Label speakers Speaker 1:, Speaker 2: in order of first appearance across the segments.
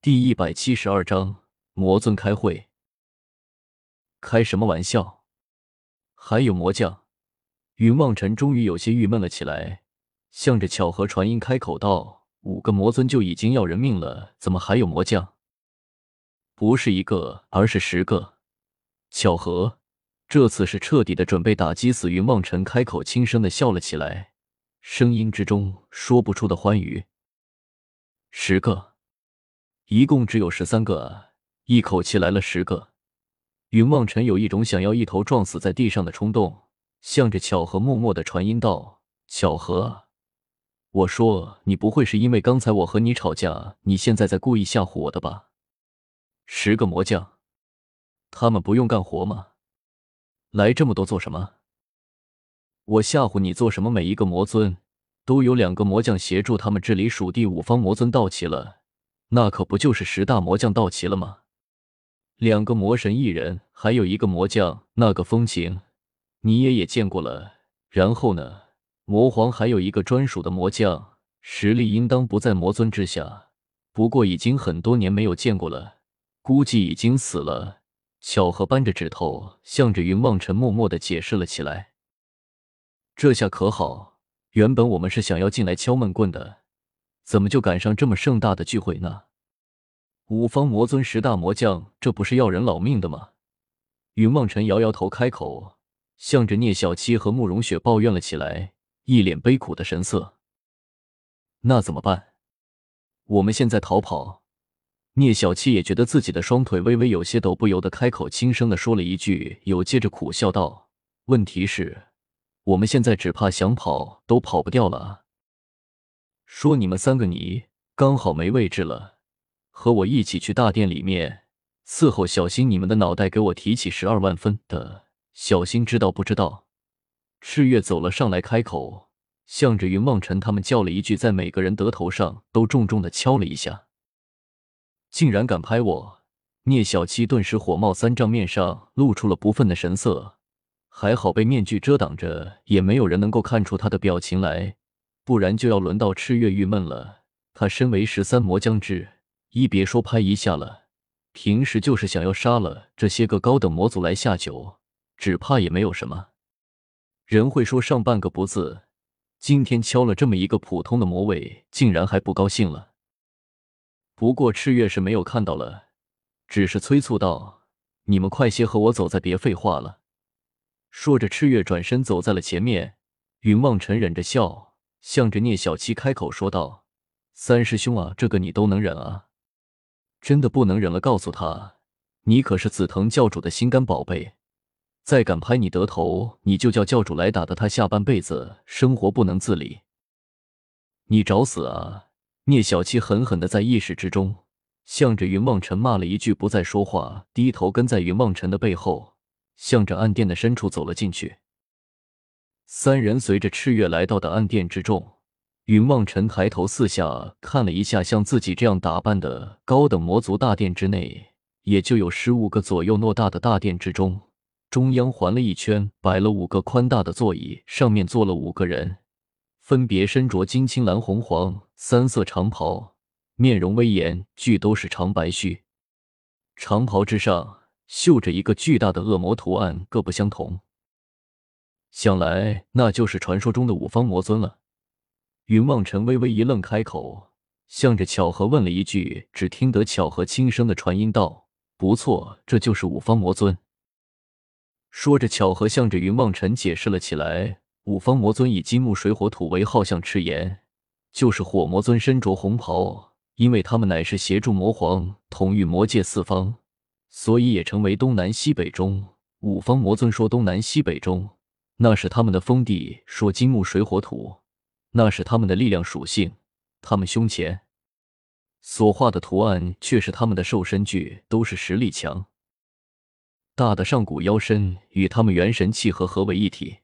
Speaker 1: 第一百七十二章魔尊开会。开什么玩笑？还有魔将？云望尘终于有些郁闷了起来，向着巧合传音开口道：“五个魔尊就已经要人命了，怎么还有魔将？不是一个，而是十个。”巧合这次是彻底的准备打击死云望尘，开口轻声的笑了起来，声音之中说不出的欢愉。十个。一共只有十三个！一口气来了十个，云望尘有一种想要一头撞死在地上的冲动，向着巧合默默的传音道：“巧合，我说你不会是因为刚才我和你吵架，你现在在故意吓唬我的吧？十个魔将，他们不用干活吗？来这么多做什么？我吓唬你做什么？每一个魔尊都有两个魔将协助他们治理属地，五方魔尊到齐了。”那可不就是十大魔将到齐了吗？两个魔神一人，还有一个魔将，那个风情你也也见过了。然后呢，魔皇还有一个专属的魔将，实力应当不在魔尊之下，不过已经很多年没有见过了，估计已经死了。巧合扳着指头，向着云望尘默默的解释了起来。这下可好，原本我们是想要进来敲闷棍的。怎么就赶上这么盛大的聚会呢？五方魔尊十大魔将，这不是要人老命的吗？云望尘摇摇头，开口向着聂小七和慕容雪抱怨了起来，一脸悲苦的神色。那怎么办？我们现在逃跑？聂小七也觉得自己的双腿微微有些抖，不由得开口轻声的说了一句，又接着苦笑道：“问题是，我们现在只怕想跑都跑不掉了！”说你们三个，你刚好没位置了，和我一起去大殿里面伺候。小心你们的脑袋，给我提起十二万分的。小心知道不知道？赤月走了上来，开口向着云望尘他们叫了一句，在每个人额头上都重重的敲了一下。竟然敢拍我！聂小七顿时火冒三丈，面上露出了不忿的神色。还好被面具遮挡着，也没有人能够看出他的表情来。不然就要轮到赤月郁闷了。他身为十三魔将之一，别说拍一下了，平时就是想要杀了这些个高等魔族来下酒，只怕也没有什么人会说上半个不字。今天敲了这么一个普通的魔位，竟然还不高兴了。不过赤月是没有看到了，只是催促道：“你们快些和我走，再别废话了。”说着，赤月转身走在了前面。云望尘忍着笑。向着聂小七开口说道：“三师兄啊，这个你都能忍啊？真的不能忍了，告诉他，你可是紫藤教主的心肝宝贝，再敢拍你得头，你就叫教主来打的他下半辈子生活不能自理。你找死啊！”聂小七狠狠的在意识之中向着云望尘骂了一句，不再说话，低头跟在云望尘的背后，向着暗殿的深处走了进去。三人随着赤月来到的暗殿之中，云望尘抬头四下看了一下，像自己这样打扮的高等魔族大殿之内，也就有十五个左右偌大的大殿之中，中央环了一圈，摆了五个宽大的座椅，上面坐了五个人，分别身着金青蓝红黄三色长袍，面容威严，俱都是长白须，长袍之上绣着一个巨大的恶魔图案，各不相同。想来那就是传说中的五方魔尊了。云望尘微微一愣，开口向着巧合问了一句，只听得巧合轻声的传音道：“不错，这就是五方魔尊。”说着，巧合向着云望尘解释了起来：“五方魔尊以金木水火土为号，像赤炎，就是火魔尊身着红袍，因为他们乃是协助魔皇统御魔界四方，所以也成为东南西北中五方魔尊。说东南西北中。”那是他们的封地，说金木水火土，那是他们的力量属性。他们胸前所画的图案却是他们的兽身具，都是实力强大的上古妖身，与他们元神契合，合为一体。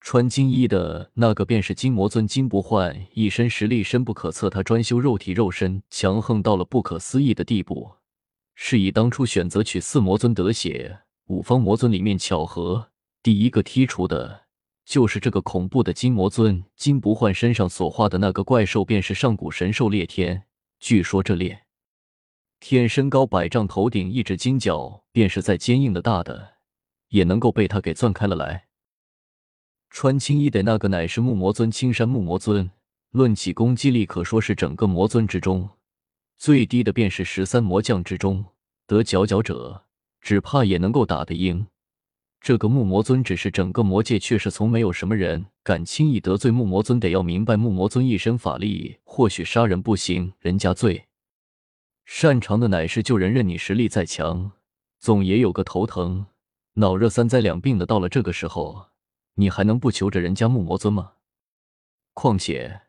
Speaker 1: 穿金衣的那个便是金魔尊金不换，一身实力深不可测。他专修肉体肉身，强横到了不可思议的地步，是以当初选择取四魔尊得血五方魔尊里面巧合。第一个剔除的就是这个恐怖的金魔尊金不换身上所化的那个怪兽，便是上古神兽裂天。据说这裂天身高百丈，头顶一指金角，便是再坚硬的大的，也能够被他给钻开了来。穿青衣的那个乃是木魔尊青山木魔尊，论起攻击力，可说是整个魔尊之中最低的，便是十三魔将之中得佼佼者，只怕也能够打得赢。这个木魔尊只是整个魔界，却是从没有什么人敢轻易得罪木魔尊。得要明白，木魔尊一身法力，或许杀人不行，人家最。擅长的乃是救人，任你实力再强，总也有个头疼、脑热、三灾两病的。到了这个时候，你还能不求着人家木魔尊吗？况且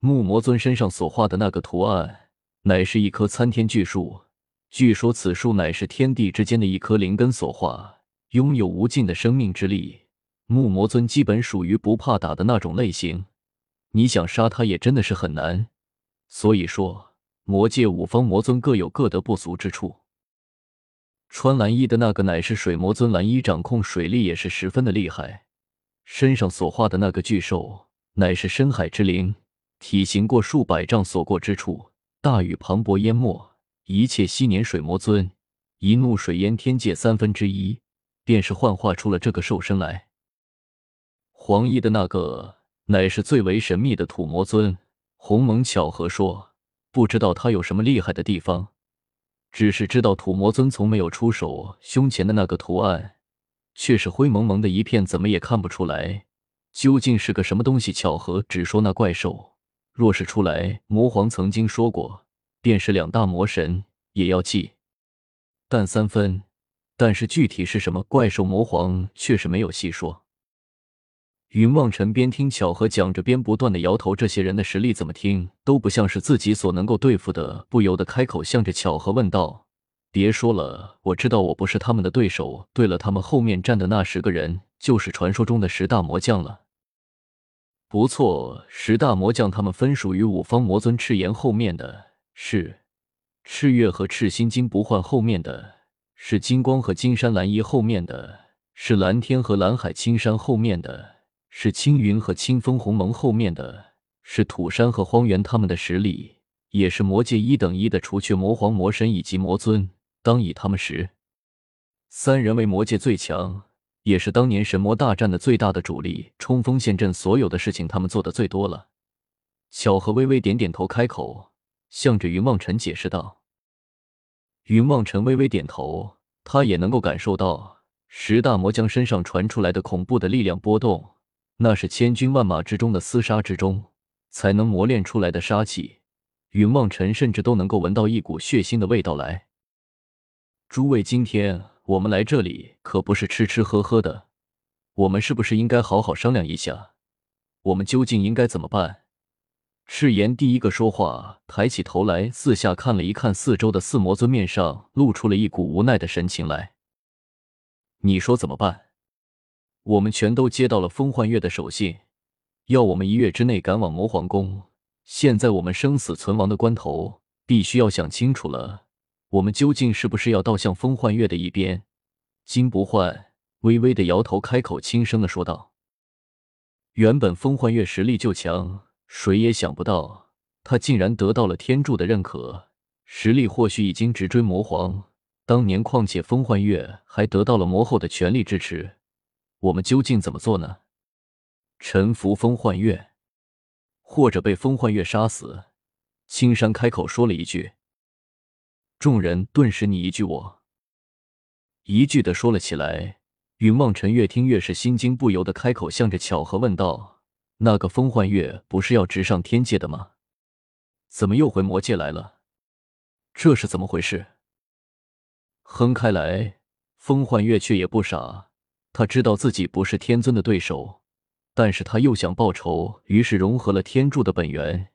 Speaker 1: 木魔尊身上所画的那个图案，乃是一棵参天巨树，据说此树乃是天地之间的一棵灵根所化，拥有无尽的生命之力。木魔尊基本属于不怕打的那种类型，你想杀他也真的是很难。所以说。魔界五方魔尊各有各的不俗之处。穿蓝衣的那个乃是水魔尊，蓝衣掌控水力也是十分的厉害。身上所画的那个巨兽乃是深海之灵，体型过数百丈，所过之处大雨磅礴淹没一切。昔年水魔尊一怒水淹天界三分之一，便是幻化出了这个兽身来。黄衣的那个乃是最为神秘的土魔尊。鸿蒙巧合说。不知道他有什么厉害的地方，只是知道土魔尊从没有出手，胸前的那个图案却是灰蒙蒙的一片，怎么也看不出来究竟是个什么东西。巧合，只说那怪兽若是出来，魔皇曾经说过，便是两大魔神也要忌但三分。但是具体是什么怪兽，魔皇却是没有细说。云望尘边听巧合讲着，边不断的摇头。这些人的实力怎么听都不像是自己所能够对付的，不由得开口向着巧合问道：“别说了，我知道我不是他们的对手。对了，他们后面站的那十个人，就是传说中的十大魔将了。不错，十大魔将，他们分属于五方魔尊赤炎后面的是赤月和赤心金不换后面的是金光和金山蓝衣后面的是蓝天和蓝海青山后面的。”是青云和清风鸿蒙后面的是土山和荒原，他们的实力也是魔界一等一的，除却魔皇、魔神以及魔尊，当以他们时三人为魔界最强，也是当年神魔大战的最大的主力。冲锋陷阵，所有的事情他们做的最多了。巧合微微点点头，开口向着云望尘解释道：“云望尘微微点头，他也能够感受到十大魔将身上传出来的恐怖的力量波动。”那是千军万马之中的厮杀之中才能磨练出来的杀气，云望尘甚至都能够闻到一股血腥的味道来。诸位，今天我们来这里可不是吃吃喝喝的，我们是不是应该好好商量一下，我们究竟应该怎么办？赤炎第一个说话，抬起头来，四下看了一看四周的四魔尊，面上露出了一股无奈的神情来。你说怎么办？我们全都接到了风幻月的手信，要我们一月之内赶往魔皇宫。现在我们生死存亡的关头，必须要想清楚了，我们究竟是不是要倒向风幻月的一边？金不换微微的摇头，开口轻声的说道：“原本风幻月实力就强，谁也想不到他竟然得到了天柱的认可，实力或许已经直追魔皇当年。况且风幻月还得到了魔后的全力支持。”我们究竟怎么做呢？臣服风幻月，或者被风幻月杀死？青山开口说了一句，众人顿时你一句我一句的说了起来。云望尘越听越是心惊，不由得开口向着巧合问道：“那个风幻月不是要直上天界的吗？怎么又回魔界来了？这是怎么回事？”哼开来，风幻月却也不傻。他知道自己不是天尊的对手，但是他又想报仇，于是融合了天柱的本源。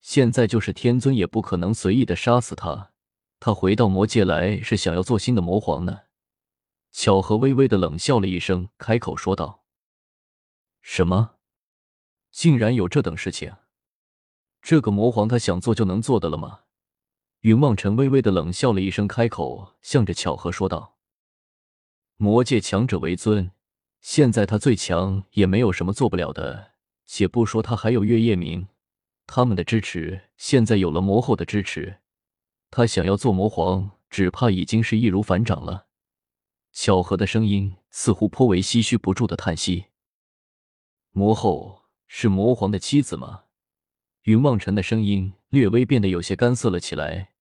Speaker 1: 现在就是天尊也不可能随意的杀死他。他回到魔界来是想要做新的魔皇呢。巧合微微的冷笑了一声，开口说道：“什么？竟然有这等事情？这个魔皇他想做就能做的了吗？”云望尘微微的冷笑了一声，开口向着巧合说道。魔界强者为尊，现在他最强，也没有什么做不了的。且不说他还有月夜明他们的支持，现在有了魔后的支持，他想要做魔皇，只怕已经是易如反掌了。巧合的声音似乎颇为唏嘘，不住的叹息。魔后是魔皇的妻子吗？云望尘的声音略微变得有些干涩了起来，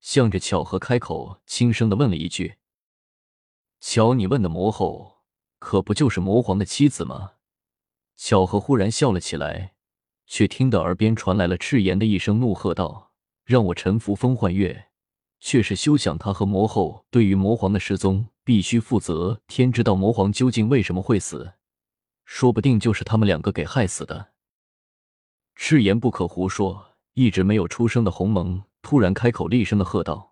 Speaker 1: 向着巧合开口，轻声的问了一句：“瞧，你问的魔后，可不就是魔皇的妻子吗？”巧合忽然笑了起来，却听得耳边传来了赤炎的一声怒喝道：“让我臣服风幻月，却是休想他和魔后对于魔皇的失踪必须负责。天知道魔皇究竟为什么会死。”说不定就是他们两个给害死的。赤炎不可胡说，一直没有出声的鸿蒙突然开口厉声的喝道。